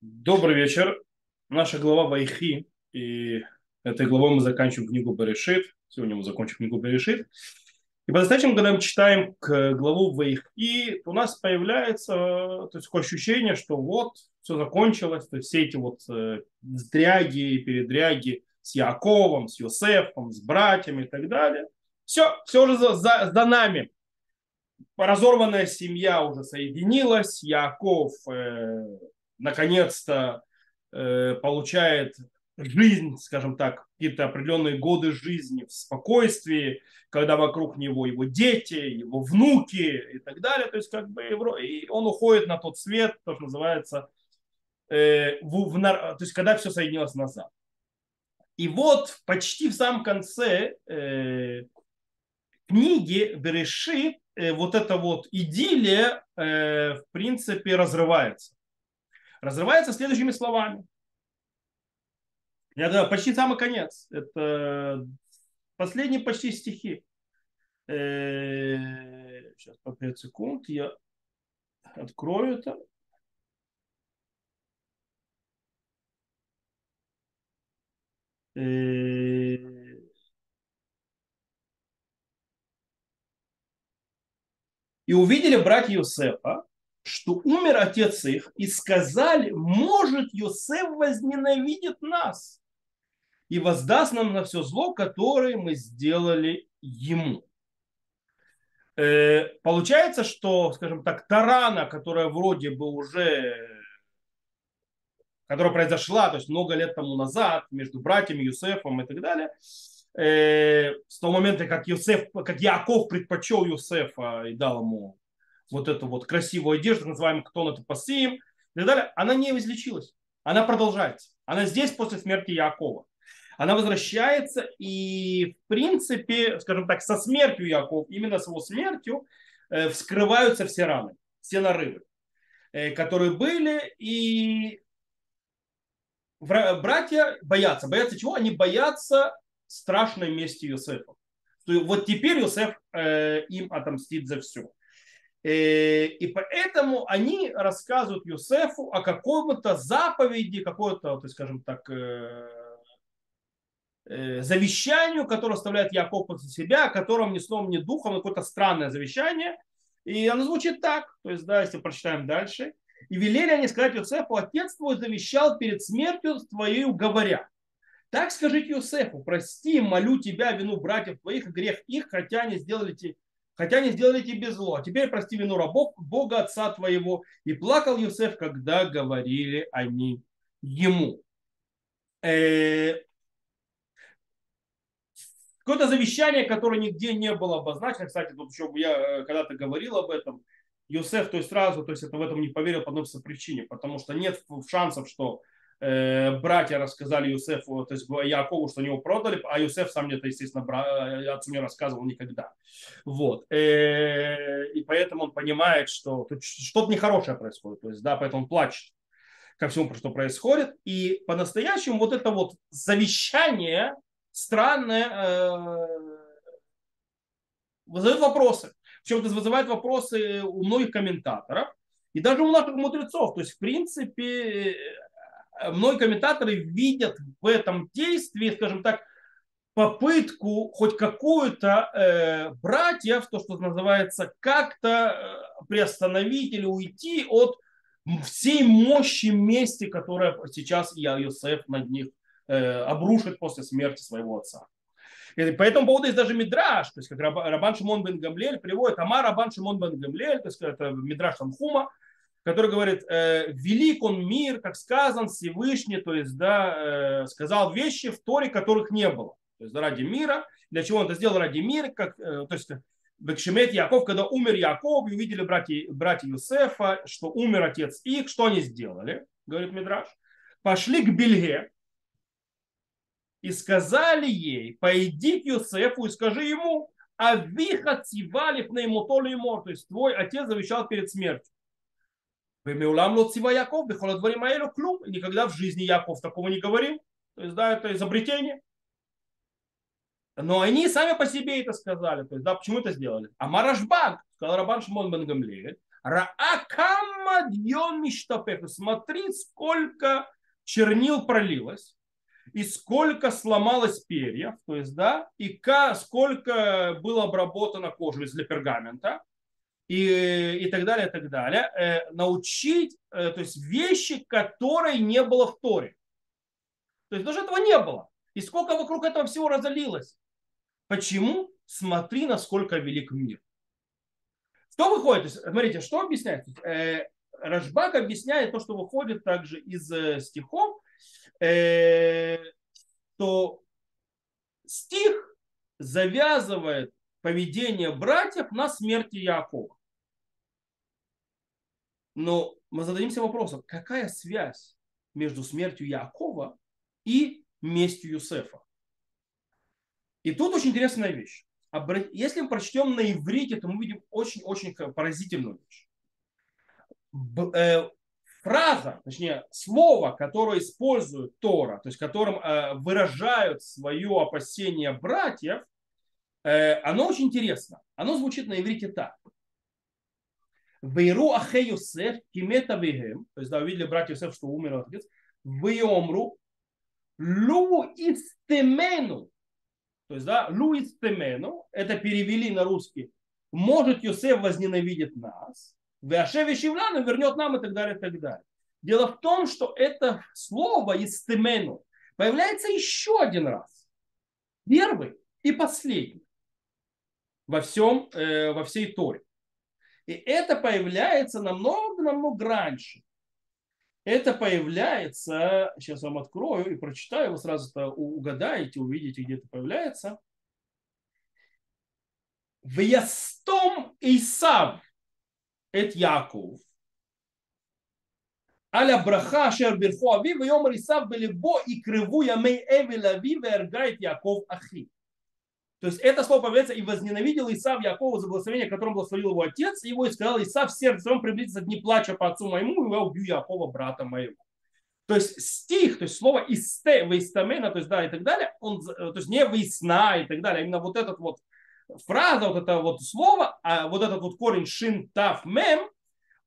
Добрый вечер. Наша глава Вайхи. И этой главой мы заканчиваем книгу Берешит. Сегодня мы закончим книгу Берешит. И по достаточно, когда мы читаем к главу Вайхи, у нас появляется то есть, такое ощущение, что вот все закончилось. То есть все эти вот э, дряги, передряги с Яковом, с Йосефом, с братьями и так далее. Все, все уже за, за, за нами. Разорванная семья уже соединилась. Яков э, наконец-то э, получает жизнь, скажем так, какие-то определенные годы жизни в спокойствии, когда вокруг него его дети, его внуки и так далее. То есть как бы и он уходит на тот свет, то, что называется, э, в, в, то есть когда все соединилось назад. И вот почти в самом конце э, книги Берешит э, вот эта вот идиллия э, в принципе разрывается разрывается следующими словами. Это почти самый конец. Это последние почти стихи. Сейчас, по 5 секунд, я открою это. И увидели братья Иосифа, что умер отец их, и сказали, может, Йосеф возненавидит нас и воздаст нам на все зло, которое мы сделали ему. Э, получается, что, скажем так, Тарана, которая вроде бы уже, которая произошла, то есть много лет тому назад, между братьями Юсефом и так далее, э, с того момента, как, Юсеф, как Яков предпочел Юсефа и дал ему вот эту вот красивую одежду, называемую кто это и так далее, она не излечилась. Она продолжается. Она здесь после смерти Якова. Она возвращается и, в принципе, скажем так, со смертью Якова, именно с его смертью, э, вскрываются все раны, все нарывы, э, которые были. И братья боятся. Боятся чего? Они боятся страшной мести Иосифа. Вот теперь Иосиф э, им отомстит за все. Э, и поэтому они рассказывают Юсефу о каком-то заповеди, какой-то, то скажем так, э, э, завещанию, которое оставляет Яков после себя, о котором ни сном, ни духом, какое-то странное завещание. И оно звучит так, то есть, да, если прочитаем дальше. И велели они сказать Юсефу, отец твой завещал перед смертью твоей, говоря, так скажите Юсефу, прости, молю тебя вину братьев твоих и грех их, хотя они сделали тебе хотя не сделали тебе зло. А теперь прости вину рабов Бога Отца твоего. И плакал Юсеф, когда говорили они ему. Э, какое-то завещание, которое нигде не было обозначено. Кстати, тут еще я э, когда-то говорил об этом. Юсеф, то есть сразу, то есть это в этом не поверил по одной причине, потому что нет шансов, что братья рассказали Юсефу, то есть Якову, что они его продали, а Юсеф сам мне это, естественно, э, отцу не рассказывал никогда. Вот. Э, и поэтому он понимает, что что-то нехорошее происходит. То есть, да, поэтому он плачет ко всему, что происходит. И по-настоящему вот это вот завещание странное вызывает вопросы. Причем это вызывает вопросы у многих комментаторов и даже у наших мудрецов. То есть, в принципе, многие комментаторы видят в этом действии, скажем так, попытку хоть какую-то э, братьев, то, что называется, как-то э, приостановить или уйти от всей мощи мести, которая сейчас Иосиф над них э, обрушит после смерти своего отца. И по этому поводу есть даже мидраж, то есть как Рабан Шимон бен Гамлель приводит, Амар Рабан Шимон бен Гамлель, то есть это мидраж Танхума, который говорит, э, велик он мир, как сказан Всевышний, то есть, да, э, сказал вещи в Торе, которых не было. То есть, ради мира. Для чего он это сделал? Ради мира, как, э, то есть, Бекшемет Яков, когда умер Яков, и увидели братья, братья Юсефа, что умер отец их, что они сделали, говорит Мидраш, пошли к Бельге и сказали ей, пойди к Юсефу и скажи ему, а виха цивали пнеймотоли мор, то есть твой отец завещал перед смертью. Бемеулам лоцива Яков, бехоладвари маэлю клюм. Никогда в жизни Яков такого не говорил. То есть, да, это изобретение. Но они сами по себе это сказали. То есть, да, почему это сделали? А Марашбан, сказал Рабан Шимон бен Гамлиэль, дьон миштапех. Смотри, сколько чернил пролилось и сколько сломалось перьев, то есть, да, и сколько было обработано кожи для пергамента, и, и так далее, и так далее, э, научить, э, то есть вещи, которые не было в Торе. То есть даже этого не было. И сколько вокруг этого всего разолилось. Почему? Смотри, насколько велик мир. Что выходит? То есть, смотрите, что объясняет? Э, Рашбак объясняет то, что выходит также из э, стихов, э, что стих завязывает поведение братьев на смерти Якова. Но мы зададимся вопросом, какая связь между смертью Якова и местью Юсефа? И тут очень интересная вещь. Если мы прочтем на иврите, то мы видим очень-очень поразительную вещь. Э, фраза, точнее, слово, которое использует Тора, то есть которым э, выражают свое опасение братьев, э, оно очень интересно. Оно звучит на иврите так. Вейру ахе Йосеф кимета вегем. То есть, да, увидели братья Йосеф, что умер отец. Вейомру лу истемену. То есть, да, лу истемену. Это перевели на русский. Может Йосеф возненавидит нас. Веашеви Шивляну вернет нам и так далее, и так далее. Дело в том, что это слово истемену появляется еще один раз. Первый и последний во всем, э, во всей Торе. И это появляется намного-намного раньше. Это появляется, сейчас вам открою и прочитаю, вы сразу-то угадаете, увидите, где это появляется. В Ястом Исав это Яков. Аля браха шер бирху ави, в йом рисав белебо и крыву ямей эвил ави, в Яков ахи. То есть это слово появляется и возненавидел Исав Якова за благословение, которым благословил его отец, его и сказал, Исав в сердце своем приблизится дни плача по отцу моему, и я убью Якова, брата моего. То есть стих, то есть слово исте, вейстамена, то есть да, и так далее, он, то есть не весна и так далее, а именно вот этот вот фраза, вот это вот слово, а вот этот вот корень шин тав мем,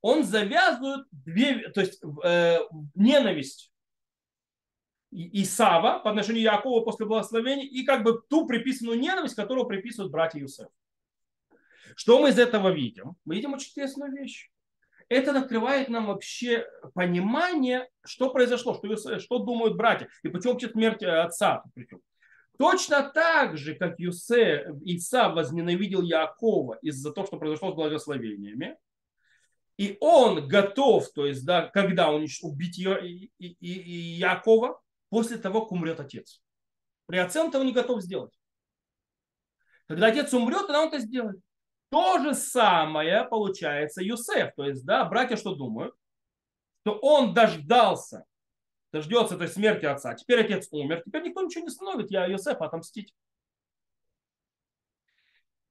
он завязывает две, то есть э, ненависть Исава по отношению к Якову после благословения и как бы ту приписанную ненависть, которую приписывают братья Юсеф. Что мы из этого видим? Мы видим очень интересную вещь. Это открывает нам вообще понимание, что произошло, что, что думают братья, и почему вообще смерть отца. Причем. Точно так же, как Юсе, Иса возненавидел Якова из-за того, что произошло с благословениями, и он готов, то есть, да, когда он убить Якова, после того, как умрет отец. При отце он этого не готов сделать. Когда отец умрет, тогда он это сделает. То же самое получается Юсеф. То есть, да, братья что думают? Что он дождался дождется той смерти отца. Теперь отец умер, теперь никто ничего не становит, я Йосефа отомстить.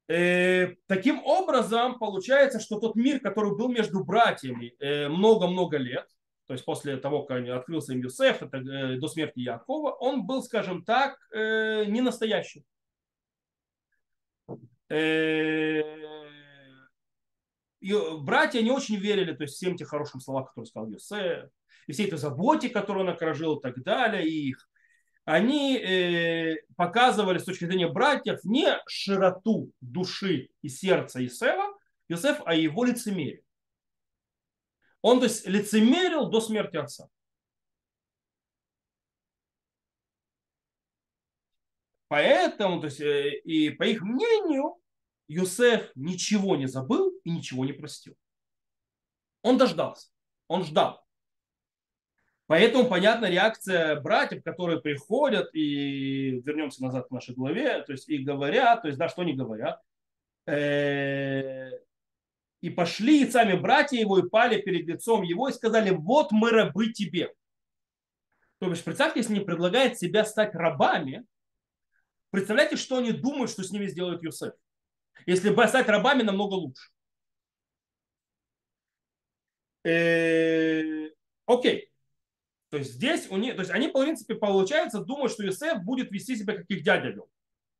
Э, таким образом, получается, что тот мир, который был между братьями э, много-много лет, то есть после того, как открылся им Юсеф, это, э, до смерти Якова, он был, скажем так, э, не настоящий. Э, братья не очень верили то есть, всем тем хорошим словам, которые сказал Юсеф и всей этой заботе, которую он окружил и так далее, и их, они э, показывали с точки зрения братьев не широту души и сердца Исева, Иосиф, а его лицемерие. Он, то есть, лицемерил до смерти отца. Поэтому, то есть, э, и по их мнению, Юсеф ничего не забыл и ничего не простил. Он дождался, он ждал. Поэтому понятна реакция братьев, которые приходят и вернемся назад к нашей главе, то есть и говорят, то есть да, что они говорят, э, и пошли и сами братья его и пали перед лицом его и сказали, вот мы рабы тебе. То есть представьте, если они предлагают себя стать рабами, представляете, что они думают, что с ними сделает Юсеф. Если бы стать рабами, намного лучше. Э, окей. То есть здесь у них, то есть они, в принципе, получается, думают, что Юсеф будет вести себя, как их дядя вел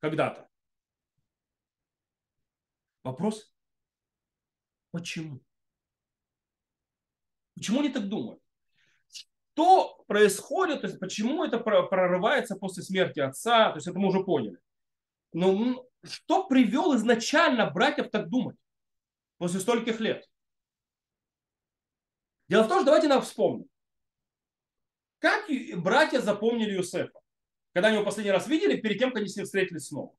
когда-то. Вопрос, почему? Почему они так думают? Что происходит, то есть почему это прорывается после смерти отца, то есть это мы уже поняли. Но что привел изначально братьев так думать после стольких лет? Дело в том, что давайте нам вспомним. Как братья запомнили Юсефа? Когда они его последний раз видели, перед тем, как они с ним встретились снова.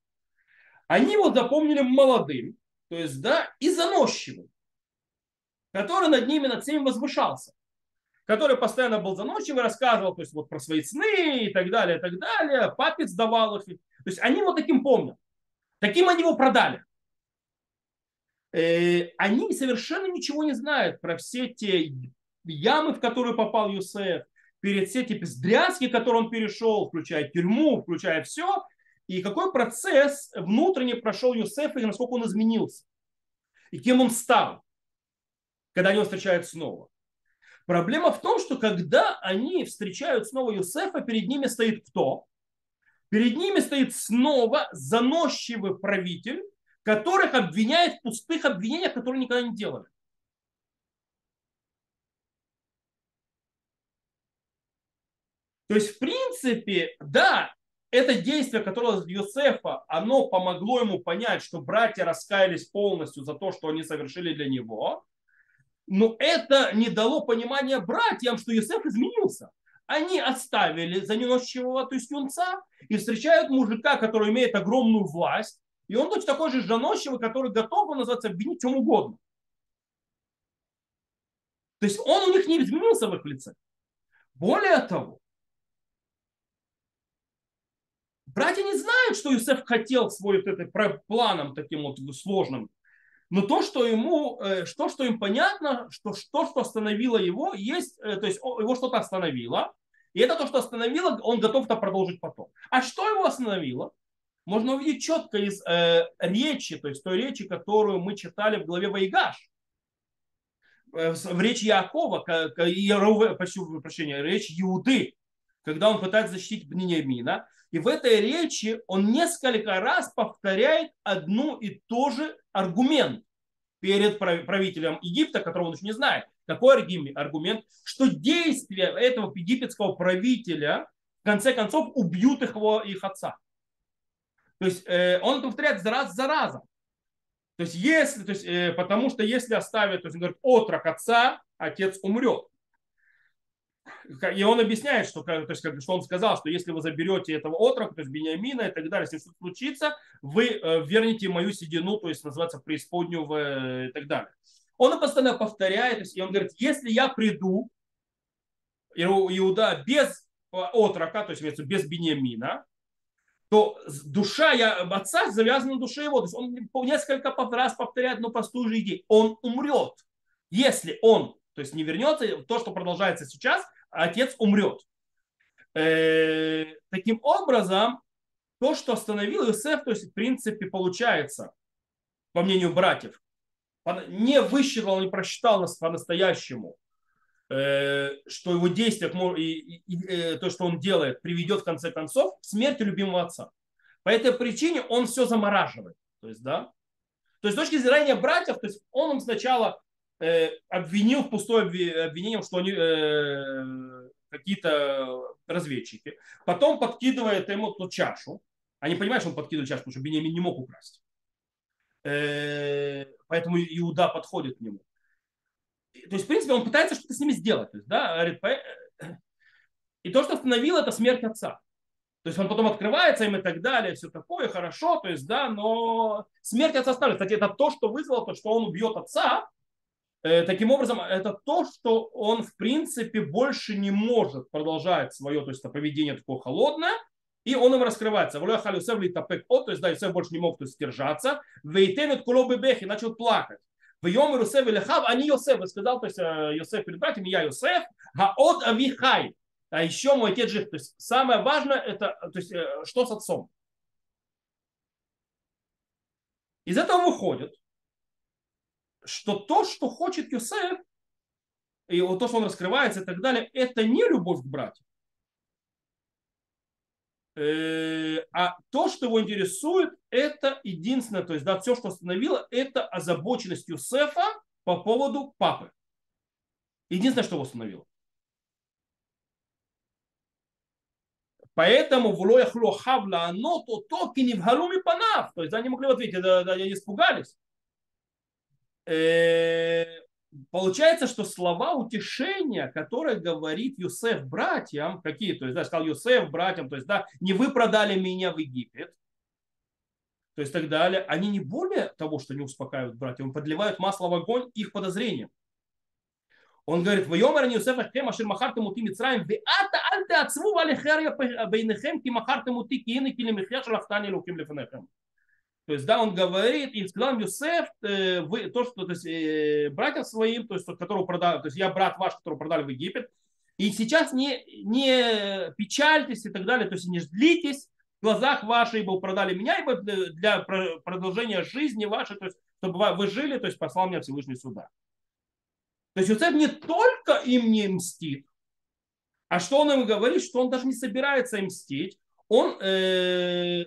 Они его запомнили молодым, то есть, да, и заносчивым, который над ними, над всеми возвышался, который постоянно был заносчивый, рассказывал, то есть, вот про свои сны и так далее, и так далее, папец давал их. То есть, они вот таким помнят. Таким они его продали. Э, они совершенно ничего не знают про все те ямы, в которые попал Юсеф, перед все эти бездрязки, которые он перешел, включая тюрьму, включая все, и какой процесс внутренне прошел Юсеф, и насколько он изменился, и кем он стал, когда они его встречают снова. Проблема в том, что когда они встречают снова Юсефа, перед ними стоит кто? Перед ними стоит снова заносчивый правитель, которых обвиняет в пустых обвинениях, которые никогда не делали. То есть, в принципе, да, это действие, которое от Йосефа, оно помогло ему понять, что братья раскаялись полностью за то, что они совершили для него. Но это не дало понимания братьям, что Йосеф изменился. Они оставили заносчивого, то есть юнца, и встречают мужика, который имеет огромную власть, и он точно такой же заносчивый, который готов, называться, обвинить чем угодно. То есть он у них не изменился в их лице. Более того, Братья не знают, что Юсеф хотел свой вот это планом таким вот сложным. Но то, что ему, э, что, что им понятно, что то, что остановило его, есть, э, то есть его что-то остановило, и это то, что остановило, он готов это продолжить потом. А что его остановило? Можно увидеть четко из э, речи, то есть той речи, которую мы читали в главе Вайгаш. Э, в речи Якова, как, почти, прощения, речь Иуды, когда он пытается защитить Бнениамина. И в этой речи он несколько раз повторяет одну и ту же аргумент перед правителем Египта, которого он еще не знает. Какой аргумент? Что действия этого египетского правителя в конце концов убьют их, его, их отца. То есть э, он это повторяет раз за разом. То есть если, то есть, э, потому что если оставит, то есть он говорит, отрок отца, отец умрет. И он объясняет, что, то есть, что он сказал, что если вы заберете этого отрока, то есть Бениамина и так далее, если что случится, вы э, вернете мою седину, то есть называется преисподнюю в, э, и так далее. Он постоянно повторяет, и он говорит, если я приду, Иуда без отрока, то есть без Бениамина, то душа я, отца завязана на душе его. То есть он несколько раз повторяет одну простую же идею. Он умрет. Если он то есть не вернется, то, что продолжается сейчас, отец умрет. Э, таким образом, то, что остановил Иосиф, то есть в принципе получается, по мнению братьев, не высчитал, не просчитал нас по-настоящему, э, что его и, э, то, что он делает, приведет в конце концов к смерти любимого отца. По этой причине он все замораживает. То есть, да, то есть с точки зрения братьев, то есть он им сначала обвинил в пустое обвинение, что они э, какие-то разведчики. Потом подкидывает ему ту чашу. Они понимают, что он подкидывает чашу, потому что Бениамин не мог украсть. Э, поэтому Иуда подходит к нему. То есть, в принципе, он пытается что-то с ними сделать. То есть, да, и то, что остановило, это смерть отца. То есть он потом открывается им и так далее, все такое, хорошо, то есть, да, но смерть отца оставили. Кстати, это то, что вызвало то, что он убьет отца, Э, таким образом, это то, что он, в принципе, больше не может продолжать свое то есть, поведение такое холодное, и он им раскрывается. То есть, да, Йосеф больше не мог то есть, держаться. Вейтенет начал плакать. В Йом Иосиф или Хав, они Йосеф, сказал, то есть, э, Йосеф перед братьями, я Йосеф, от Авихай. А еще мой отец жив. То есть, самое важное, это, то есть, э, что с отцом. Из этого выходит, что то, что хочет Юсеф, и вот то, что он раскрывается и так далее, это не любовь к братьям. Э, а то, что его интересует, это единственное, то есть да, все, что остановило, это озабоченность Юсефа по поводу папы. Единственное, что его остановило. Поэтому в лоях лохавла оно то то кинивгалуми панав. То есть они могли ответить, да, они испугались. Э, получается, что слова утешения, которые говорит Юсеф братьям, какие, то есть, да, сказал Юсеф братьям, то есть, да, не вы продали меня в Египет, то есть так далее, они не более того, что не успокаивают братьев, подливают масло в огонь их подозрениям. Он говорит, «Вайомер Юсеф Ахем, ашир махартем ути Мицраем, веата аль теацву валихерья бейнехем, ки махартем ути киины кили михья шалахтани луким лефенехем». То есть, да, он говорит, и сказал Юсеф, э, вы, то, что, то есть, э, своим, то есть, которого продали, то есть, я брат ваш, которого продали в Египет, и сейчас не, не печальтесь и так далее, то есть, не ждитесь, в глазах ваших, ибо продали меня, ибо для продолжения жизни вашей, то есть, чтобы вы жили, то есть, послал меня Всевышний сюда. То есть Юсеф не только им не мстит, а что он им говорит, что он даже не собирается им мстить, он э,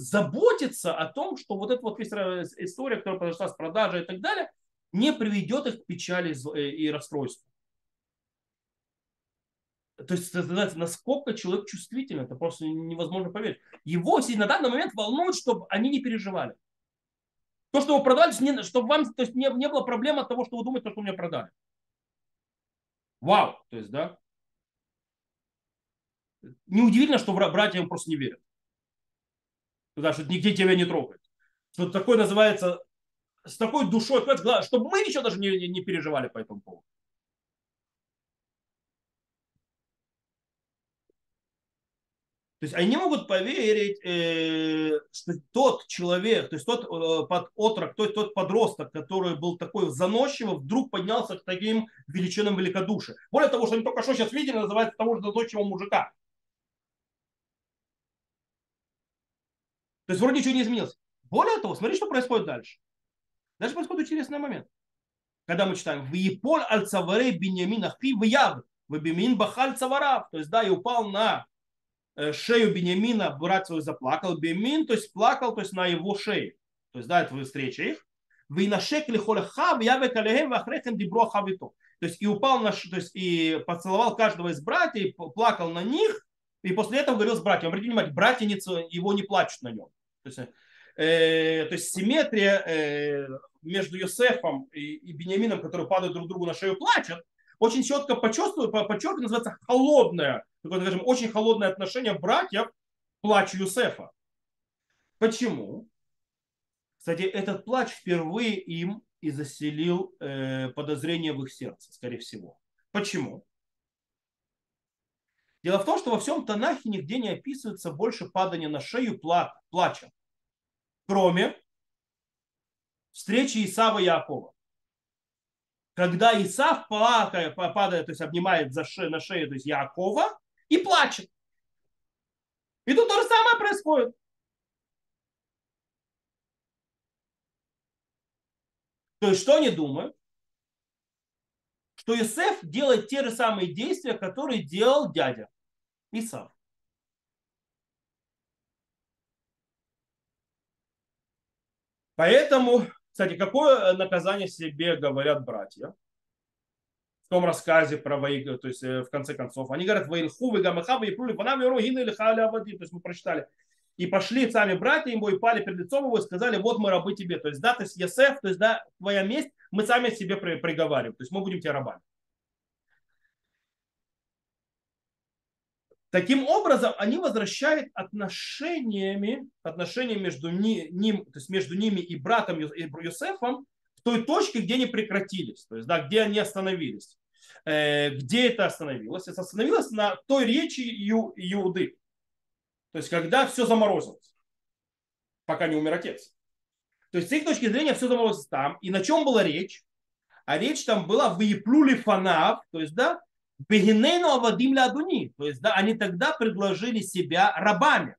заботится о том, что вот эта вот история, которая произошла с продажей и так далее, не приведет их к печали и расстройству. То есть, знаете, насколько человек чувствительный, это просто невозможно поверить. Его на данный момент волнует, чтобы они не переживали. То, что вы продали, чтобы вам то есть, не, не было проблем от того, что вы думаете, что вы мне продали. Вау, то есть, да. Неудивительно, что братья им просто не верят. Потому что нигде тебя не трогает. Что такое называется с такой душой, чтобы мы ничего даже не, не переживали по этому поводу. То есть они могут поверить, э, что тот человек, то есть тот э, под отрок, тот, тот подросток, который был такой заносчивый, вдруг поднялся к таким величинам великодушия. Более того, что они только что сейчас видели, называется того же заносчивого мужика. То есть вроде ничего не изменилось. Более того, смотри, что происходит дальше. Дальше происходит интересный момент. Когда мы читаем «Виеполь аль цаваре биньямин ахи вияв, вебимин бахаль цаварав». То есть, да, и упал на Э, шею Бениамина брат свой заплакал, Бемин, то есть плакал, то есть на его шее. То есть, да, это встреча их. Вы на шекли холехав, я векалехем, вахрехем дибро хавито. То есть и упал на, то есть и поцеловал каждого из братьев, плакал на них, и после этого говорил с братьями. Обратите внимание, братья его не плачут на нем. То есть, э, то есть симметрия э, между Йосефом и, и Бениамином, которые падают друг другу на шею, плачут, очень четко почувствую, подчеркиваю, называется холодное, такое, скажем, очень холодное отношение братьев плачу Юсефа. Почему? Кстати, этот плач впервые им и заселил э, подозрение в их сердце, скорее всего. Почему? Дело в том, что во всем Танахе нигде не описывается больше падания на шею пла- плача, кроме встречи Исава и Якова когда Исав падает, то есть обнимает за ше, на шею то есть Якова и плачет. И тут то же самое происходит. То есть что они думают? Что Иосиф делает те же самые действия, которые делал дядя Исав. Поэтому кстати, какое наказание себе говорят братья? В том рассказе про Ваига, то есть э, в конце концов, они говорят, Ваилху, Вигамахава, и Прули, Панам, Рогина или Халя Авадим, то есть мы прочитали. И пошли сами братья ему и пали перед лицом его и сказали, вот мы рабы тебе. То есть, да, то есть Есеф, то есть, да, твоя месть, мы сами себе приговариваем. То есть мы будем тебе рабами. Таким образом, они возвращают отношениями, отношения между ним, то есть между ними и братом Юсефом в той точке, где они прекратились, то есть да, где они остановились. Э, где это остановилось? Это остановилось на той речи Иуды. То есть когда все заморозилось, пока не умер отец. То есть с их точки зрения все заморозилось там. И на чем была речь? А речь там была в Еплюли фанав, то есть да, Бегинейну авадим ладуни. То есть, да, они тогда предложили себя рабами.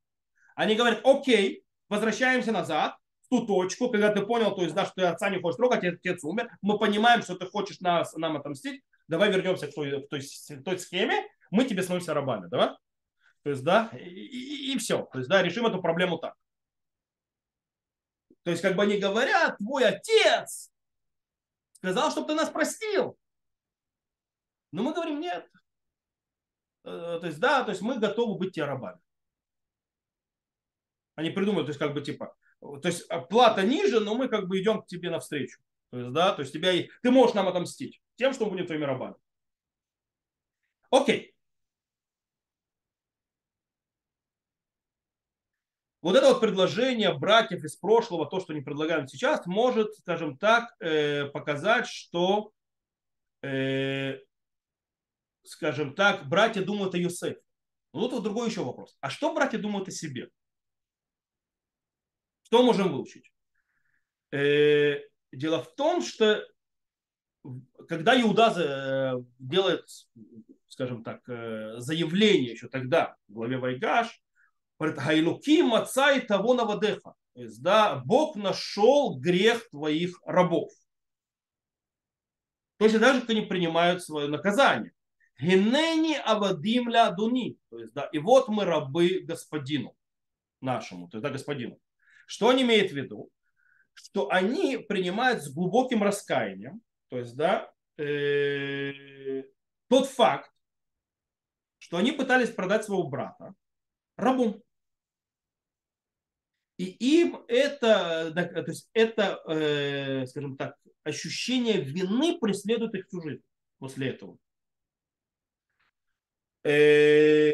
Они говорят, окей, возвращаемся назад, в ту точку, когда ты понял, то есть, да, что ты отца не хочешь трогать, отец умер, мы понимаем, что ты хочешь нас, нам отомстить, давай вернемся к той, к той, той схеме, мы тебе становимся рабами, да? То есть, да, и, и, и все. То есть, да, решим эту проблему так. То есть, как бы они говорят, твой отец сказал, чтобы ты нас простил. Но мы говорим, нет. Э, то есть, да, то есть мы готовы быть тебе рабами. Они придумают, то есть, как бы, типа, то есть, плата ниже, но мы как бы идем к тебе навстречу. То есть, да, то есть, тебя, ты можешь нам отомстить тем, что мы будем твоими рабами. Окей. Вот это вот предложение братьев из прошлого, то, что они предлагают сейчас, может, скажем так, э, показать, что, э, скажем так, братья думают о Юсефе. Но тут вот другой еще вопрос. А что братья думают о себе? Что можем выучить? Э, дело в том, что когда Иуда делает, скажем так, заявление еще тогда в главе Вайгаш, говорит, Гайлуки отца и того навадеха. То есть, да, Бог нашел грех твоих рабов. Точно так же, как они принимают свое наказание. Генени авадим ля дуни. То есть, да, и вот мы рабы господину нашему, то есть, да, господину. Что он имеет в виду? Что они принимают с глубоким раскаянием, то есть, да, э, тот факт, что они пытались продать своего брата рабу. И им это, то есть это, э, скажем так, ощущение вины преследует их всю жизнь после этого. Э,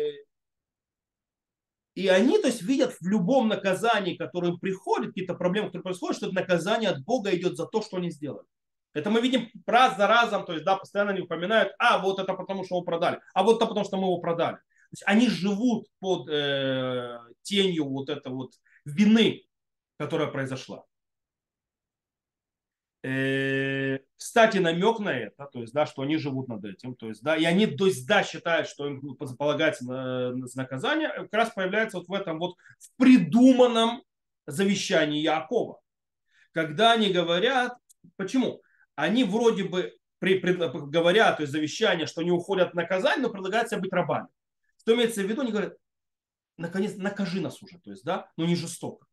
и они, то есть, видят в любом наказании, которое им приходит, какие-то проблемы, которые происходят, что это наказание от Бога идет за то, что они сделали. Это мы видим раз за разом, то есть, да, постоянно они упоминают, а вот это потому, что его продали, а вот это потому, что мы его продали. То есть они живут под э, тенью вот этого вот вины, которая произошла. Э, кстати, намек на это, то есть, да, что они живут над этим, то есть, да, и они, то есть, да, считают, что им полагается на, на наказание, как раз появляется вот в этом вот в придуманном завещании Якова, когда они говорят, почему? Они вроде бы при, при, говорят, то есть завещание, что они уходят от наказания, но предлагают себе быть рабами. Что имеется в виду? Они говорят, наконец, накажи нас уже, то есть, да, но не жестоко.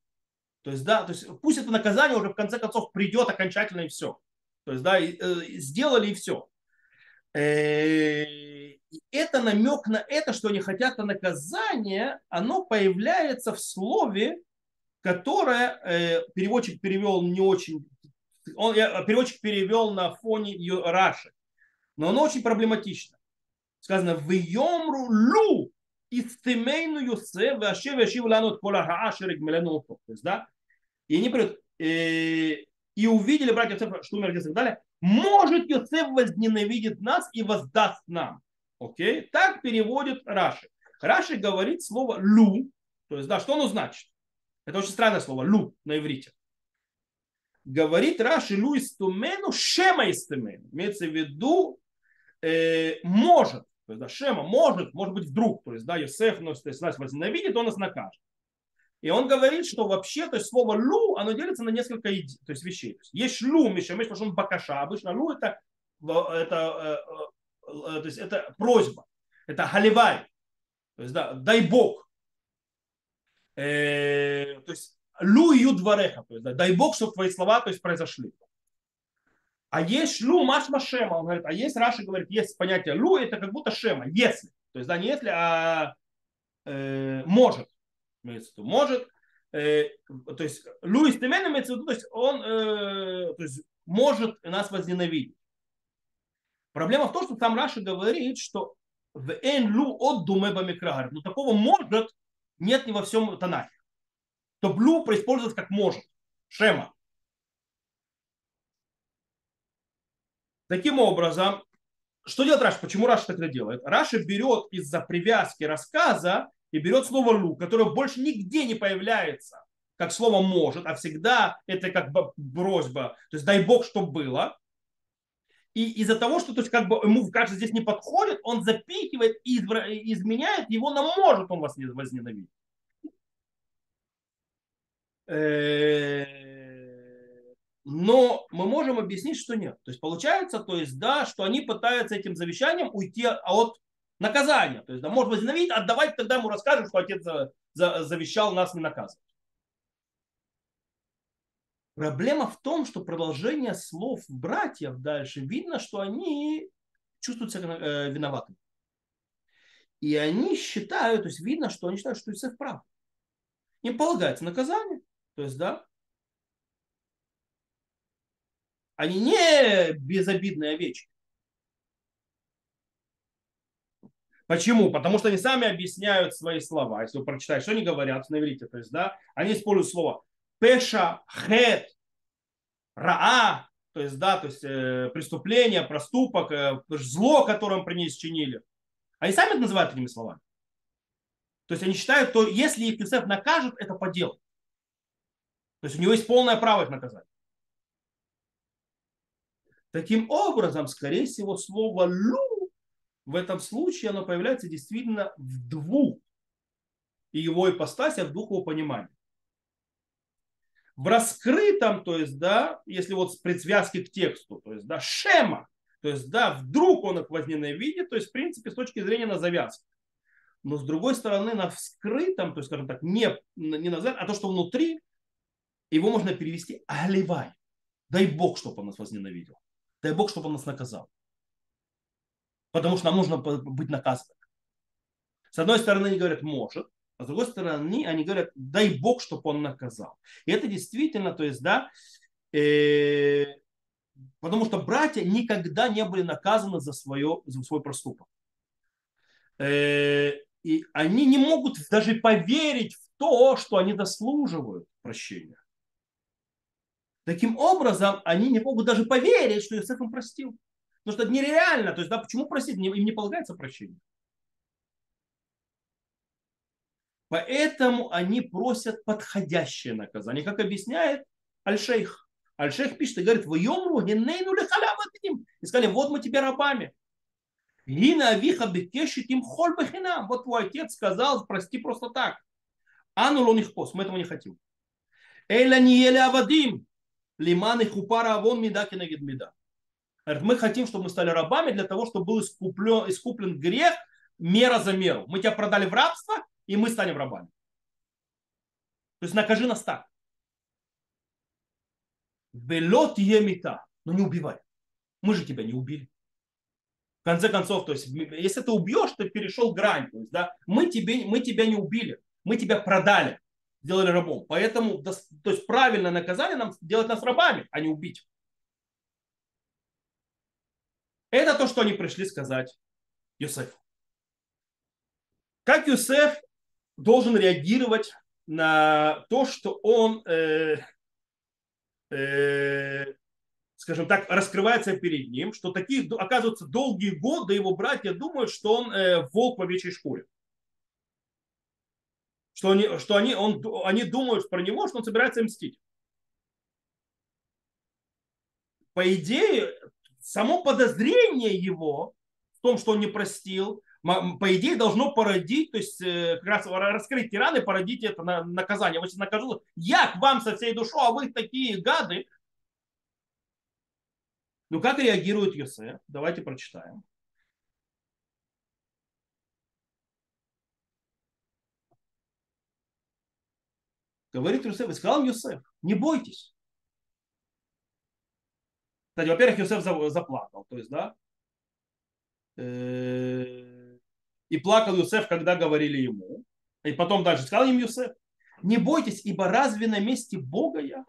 То есть, да, то есть пусть это наказание уже в конце концов придет окончательно и все. То есть, да, и, э, сделали и все. Э, это намек на это, что они хотят на наказание, оно появляется в слове, которое э, переводчик перевел не очень, он, переводчик перевел на фоне Раши, но оно очень проблематично. Сказано, в йомру лу истемейну Йосеф, ваше вешив лану кола хаашерик мелену То есть, да, и они придут, и, и увидели братья Йосефа, что умер и так далее. Может Йосеф возненавидит нас и воздаст нам. Окей? Так переводит Раши. Раши говорит слово лу. То есть, да, что оно значит? Это очень странное слово, лу на иврите. Говорит Раши лу истумену, шема истумену. Имеется в виду, э, может. То есть, да, Шема может, может быть, вдруг, то есть, да, Йосеф, ну, то есть, нас возненавидит, он нас накажет. И он говорит, что вообще, то есть слово лу, оно делится на несколько то есть, вещей. То есть, есть шлу, мишамеш, потому что он бакаша. Обычно лу это, это, э, э, то есть, это просьба. Это халивай. То есть, да, дай Бог. Э, то есть, лу и юдвареха. То есть, да, дай Бог, чтобы твои слова то есть, произошли. А есть лу машма шема. Он говорит, а есть Раши говорит, есть понятие лу, это как будто шема, если. То есть, да, не если, а э, может может, э, то есть Луис Темен имеется в виду, то есть он э, то есть, может нас возненавидеть. Проблема в том, что там Раша говорит, что в эн лу от думе бамикрагар. Но такого может нет ни во всем Танахе. То блу происпользовать как может. Шема. Таким образом, что делает Раша? Почему Раша так это делает? Раша берет из-за привязки рассказа и берет слово лу, которое больше нигде не появляется, как слово может, а всегда это как бы просьба, то есть дай Бог, чтобы было. И из-за того, что то есть, как бы ему кажется, здесь не подходит, он запихивает и изменяет его на может он вас не возненавидит. Но мы можем объяснить, что нет. То есть получается, то есть, да, что они пытаются этим завещанием уйти от наказание. То есть, да, может возненавидеть, а давайте тогда ему расскажем, что отец за, за, завещал нас не наказывать. Проблема в том, что продолжение слов братьев дальше видно, что они чувствуют себя э, виноватыми. И они считают, то есть видно, что они считают, что Иосиф прав. Им полагается наказание. То есть, да, они не безобидные овечки. Почему? Потому что они сами объясняют свои слова. Если вы прочитаете, что они говорят на иврите, то есть, да, они используют слово пеша, хет, раа, то есть, да, то есть э, преступление, проступок, э, зло, которое они принес, Они сами это называют этими словами. То есть они считают, что если Юсеф накажет, это по делу. То есть у него есть полное право их наказать. Таким образом, скорее всего, слово «лу» в этом случае оно появляется действительно в двух и его ипостасях, двух его пониманиях. В раскрытом, то есть, да, если вот с предсвязки к тексту, то есть, да, шема, то есть, да, вдруг он их возненавидит, то есть, в принципе, с точки зрения на завязку. Но с другой стороны, на вскрытом, то есть, скажем так, не, не на а то, что внутри, его можно перевести «аливай». Дай Бог, чтобы он нас возненавидел. Дай Бог, чтобы он нас наказал. Потому что нам нужно быть наказанным. С одной стороны, они говорят, может, а с другой стороны, они говорят, дай Бог, чтобы он наказал. И это действительно, то есть, да, э, потому что братья никогда не были наказаны за, свое, за свой проступок. Э, и они не могут даже поверить в то, что они заслуживают прощения. Таким образом, они не могут даже поверить, что Иосиф им простил. Потому что это нереально. То есть, да, почему простить? Им не полагается прощение. Поэтому они просят подходящее наказание. Как объясняет Аль-Шейх. Аль-Шейх пишет и говорит, вы йомру генейну И сказали, вот мы тебе рабами. Гина авиха бекешит им холь Вот твой отец сказал, прости просто так. Ану лоних пос, мы этого не хотим. Эйла не ели авадим. Лиман и хупара авон меда кенегид меда. Мы хотим, чтобы мы стали рабами для того, чтобы был искуплен, искуплен грех мера за меру. Мы тебя продали в рабство, и мы станем рабами. То есть накажи нас так. Белот емита. Но не убивай. Мы же тебя не убили. В конце концов, то есть, если ты убьешь, ты перешел грань. То есть, да, мы, тебе, мы тебя не убили. Мы тебя продали сделали рабом. Поэтому, то есть правильное наказание нам делать нас рабами, а не убить. Это то, что они пришли сказать Юсефу. Как Юсеф должен реагировать на то, что он, э, э, скажем так, раскрывается перед ним, что такие, оказывается, долгие годы его братья думают, что он э, волк в овечьей шкуре что они, что они, он, они думают про него, что он собирается мстить. По идее, само подозрение его в том, что он не простил, по идее, должно породить, то есть э, как раз раскрыть тираны, породить это наказание. Вот накажу, я к вам со всей душой, а вы такие гады. Ну, как реагирует Йосеф? Давайте прочитаем. Говорит Юсеф, и сказал Юсеф, не бойтесь. Кстати, во-первых, Юсеф заплакал, то есть, да, э, и плакал Юсеф, когда говорили ему. И потом дальше сказал им Юсеф, не бойтесь, ибо разве на месте Бога я?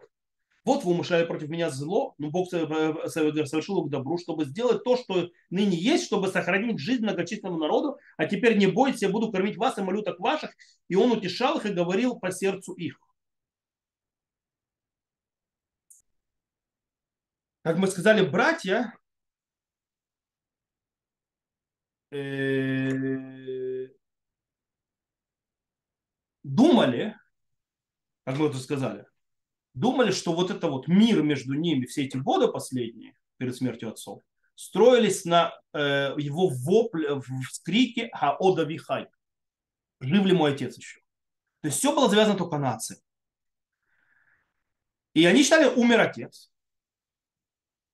Вот вы умышляли против меня зло, но Бог совершил к добру, чтобы сделать то, что ныне есть, чтобы сохранить жизнь многочисленному народу. А теперь не бойтесь, я буду кормить вас и малюток ваших. И он утешал их и говорил по сердцу их. Как мы сказали, братья э, думали, как мы это сказали, думали, что вот это вот мир между ними все эти годы последние, перед смертью отцов, строились на э, его вопле, скрике «Хаода Вихай». Жив ли мой отец еще? То есть все было завязано только на отце. И они считали, умер отец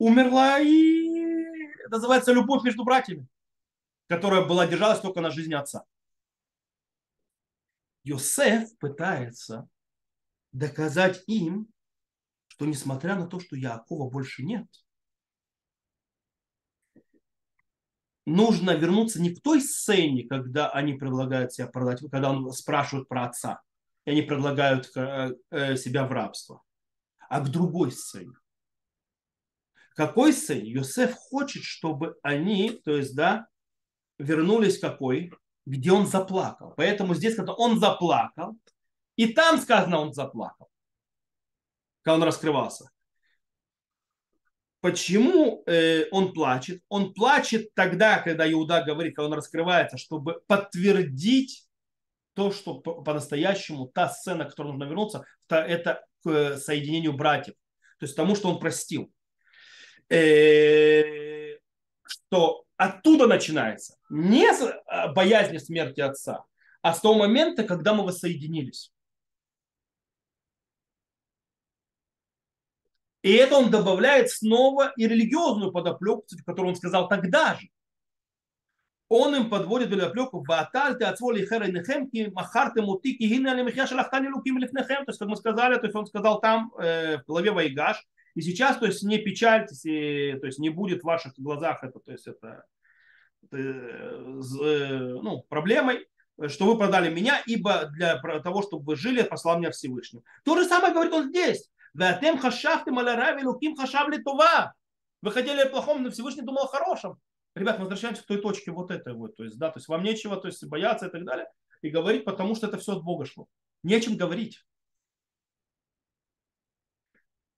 умерла и называется любовь между братьями, которая была держалась только на жизни отца. Йосеф пытается доказать им, что несмотря на то, что Якова больше нет, нужно вернуться не к той сцене, когда они предлагают себя продать, когда он спрашивает про отца, и они предлагают э, э, себя в рабство, а к другой сцене. Какой сцене? Йосеф хочет, чтобы они, то есть, да, вернулись какой? Где он заплакал. Поэтому здесь, когда он заплакал, и там сказано, он заплакал, когда он раскрывался. Почему э, он плачет? Он плачет тогда, когда Иуда говорит, когда он раскрывается, чтобы подтвердить то, что по-настоящему та сцена, к которой нужно вернуться, это к э, соединению братьев. То есть тому, что он простил. Э, что оттуда начинается. Не с э, боязни смерти отца, а с того момента, когда мы воссоединились. И это он добавляет снова и религиозную подоплеку, которую он сказал тогда же. Он им подводит подоплеку «Вааталь ты отцволи херенехем, ки махарте мути, ки гинне али михя шалахтани луким лифнехем». То есть, как мы сказали, то есть он сказал там э, в главе Вайгаш, и сейчас, то есть, не печальтесь, и, то есть, не будет в ваших глазах это, то есть, это, это э, ну, проблемой, что вы продали меня, ибо для того, чтобы вы жили, послал меня Всевышний. То же самое говорит он здесь. Ватем хашафтем алярави луким хашавли това. Вы хотели о плохом, но Всевышний думал о хорошем. Ребят, мы возвращаемся к той точке вот этой вот. То есть, да, то есть вам нечего то есть, бояться и так далее. И говорить, потому что это все от Бога шло. Нечем говорить.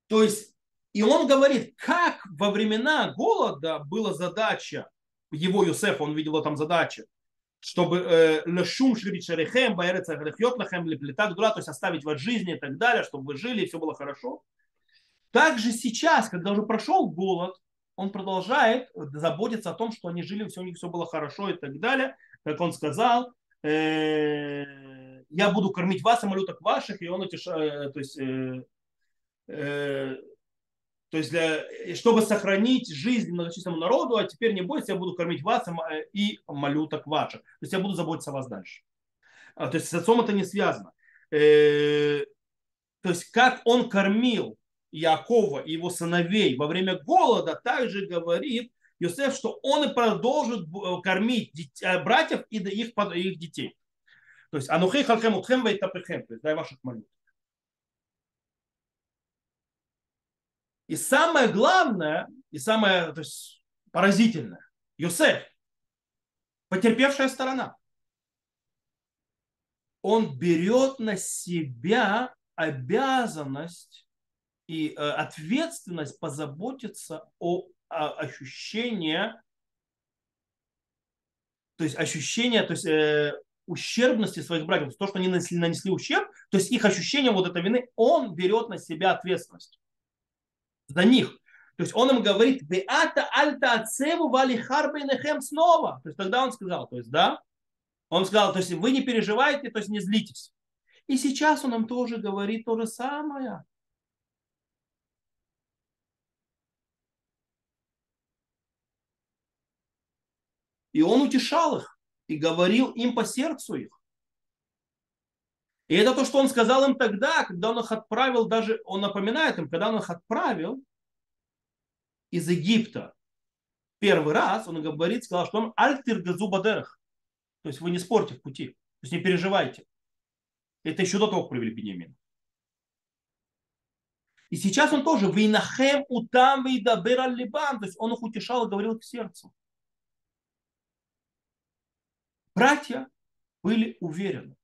То есть, и он говорит, как во времена голода была задача его Юсефа, он видел там задачу, чтобы э, лешум ширит шерехем, баэрец то есть оставить вас жизни и так далее, чтобы вы жили и все было хорошо. Также сейчас, когда уже прошел голод, он продолжает заботиться о том, что они жили, все у них все было хорошо и так далее. Как он сказал, э, я буду кормить вас и малюток ваших, и он утешает, то есть э, то есть, для, чтобы сохранить жизнь многочисленному народу, а теперь не бойся, я буду кормить вас и малюток ваших. То есть, я буду заботиться о вас дальше. А, то есть, с отцом это не связано. Э, то есть, как он кормил Якова и его сыновей во время голода, также говорит Йосеф, что он и продолжит кормить э, братьев и их, их детей. То есть, анухей халхем утхем вейтапехем, то есть, дай ваших малюток. И самое главное, и самое то есть, поразительное, Юсеф, потерпевшая сторона, он берет на себя обязанность и э, ответственность позаботиться о, ощущении, то есть ощущение, то есть э, ущербности своих братьев, то, что они нанесли, нанесли ущерб, то есть их ощущение вот этой вины, он берет на себя ответственность за них. То есть он им говорит, Беата альта ацеву вали снова. То есть тогда он сказал, то есть да, он сказал, то есть вы не переживайте, то есть не злитесь. И сейчас он нам тоже говорит то же самое. И он утешал их и говорил им по сердцу их. И это то, что он сказал им тогда, когда он их отправил, даже он напоминает им, когда он их отправил из Египта первый раз, он говорит, сказал, что он альтир газубадерах. То есть вы не спорьте в пути, то есть не переживайте. Это еще до того, как привели Бенемин. И сейчас он тоже вейнахем утам вейдабер либан, то есть он их утешал и говорил к сердцу. Братья были уверены,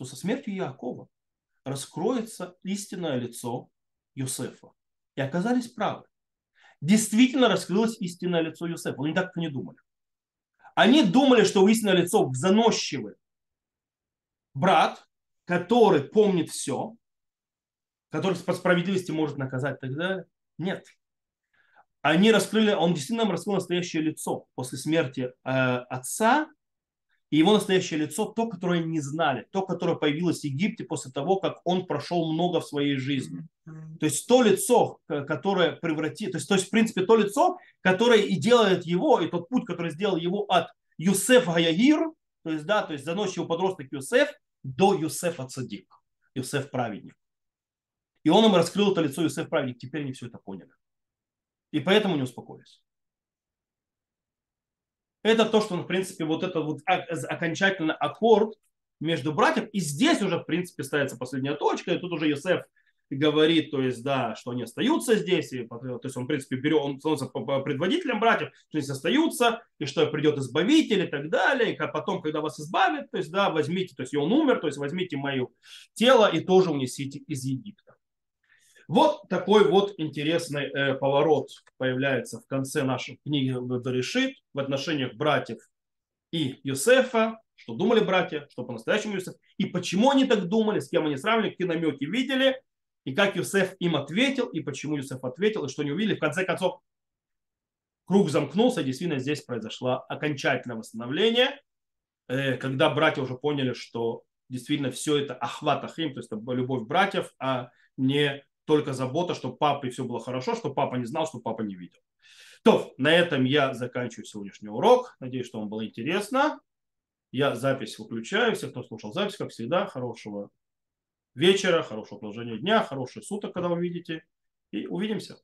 что со смертью Якова раскроется истинное лицо Юсефа. И оказались правы. Действительно раскрылось истинное лицо Юсефа. Они так не думали. Они думали, что истинное лицо заносчивый брат, который помнит все, который по справедливости может наказать далее. Нет. Они раскрыли, он действительно раскрыл настоящее лицо после смерти э, отца и его настоящее лицо, то, которое не знали, то, которое появилось в Египте после того, как он прошел много в своей жизни. То есть то лицо, которое превратит, то есть, то есть в принципе то лицо, которое и делает его, и тот путь, который сделал его от Юсефа Гаягир, то есть, да, то есть заносчивый подросток Юсеф, до Юсефа Цадик, Юсеф праведник. И он им раскрыл это лицо Юсеф праведник, теперь они все это поняли. И поэтому не успокоились. Это то, что, в принципе, вот это вот окончательный аккорд между братьев. И здесь уже, в принципе, ставится последняя точка, и тут уже Йосеф говорит, то есть, да, что они остаются здесь, и, то есть он, в принципе, берет, он становится предводителем братьев, что они остаются, и что придет избавитель и так далее, и потом, когда вас избавят, то есть, да, возьмите, то есть, и он умер, то есть, возьмите мое тело и тоже унесите из Египта. Вот такой вот интересный э, поворот появляется в конце нашей книги Берешит в отношениях братьев и Юсефа, что думали братья, что по-настоящему Юсеф, и почему они так думали, с кем они сравнивали, какие намеки видели, и как Юсеф им ответил, и почему Юсеф ответил, и что они увидели. В конце концов, круг замкнулся, и действительно здесь произошло окончательное восстановление, э, когда братья уже поняли, что действительно все это ахват ахим, то есть это любовь братьев, а не только забота, чтобы папе все было хорошо, что папа не знал, что папа не видел. То, на этом я заканчиваю сегодняшний урок. Надеюсь, что вам было интересно. Я запись выключаю. Все, кто слушал запись, как всегда, хорошего вечера, хорошего продолжения дня, хороших суток, когда вы видите. И увидимся.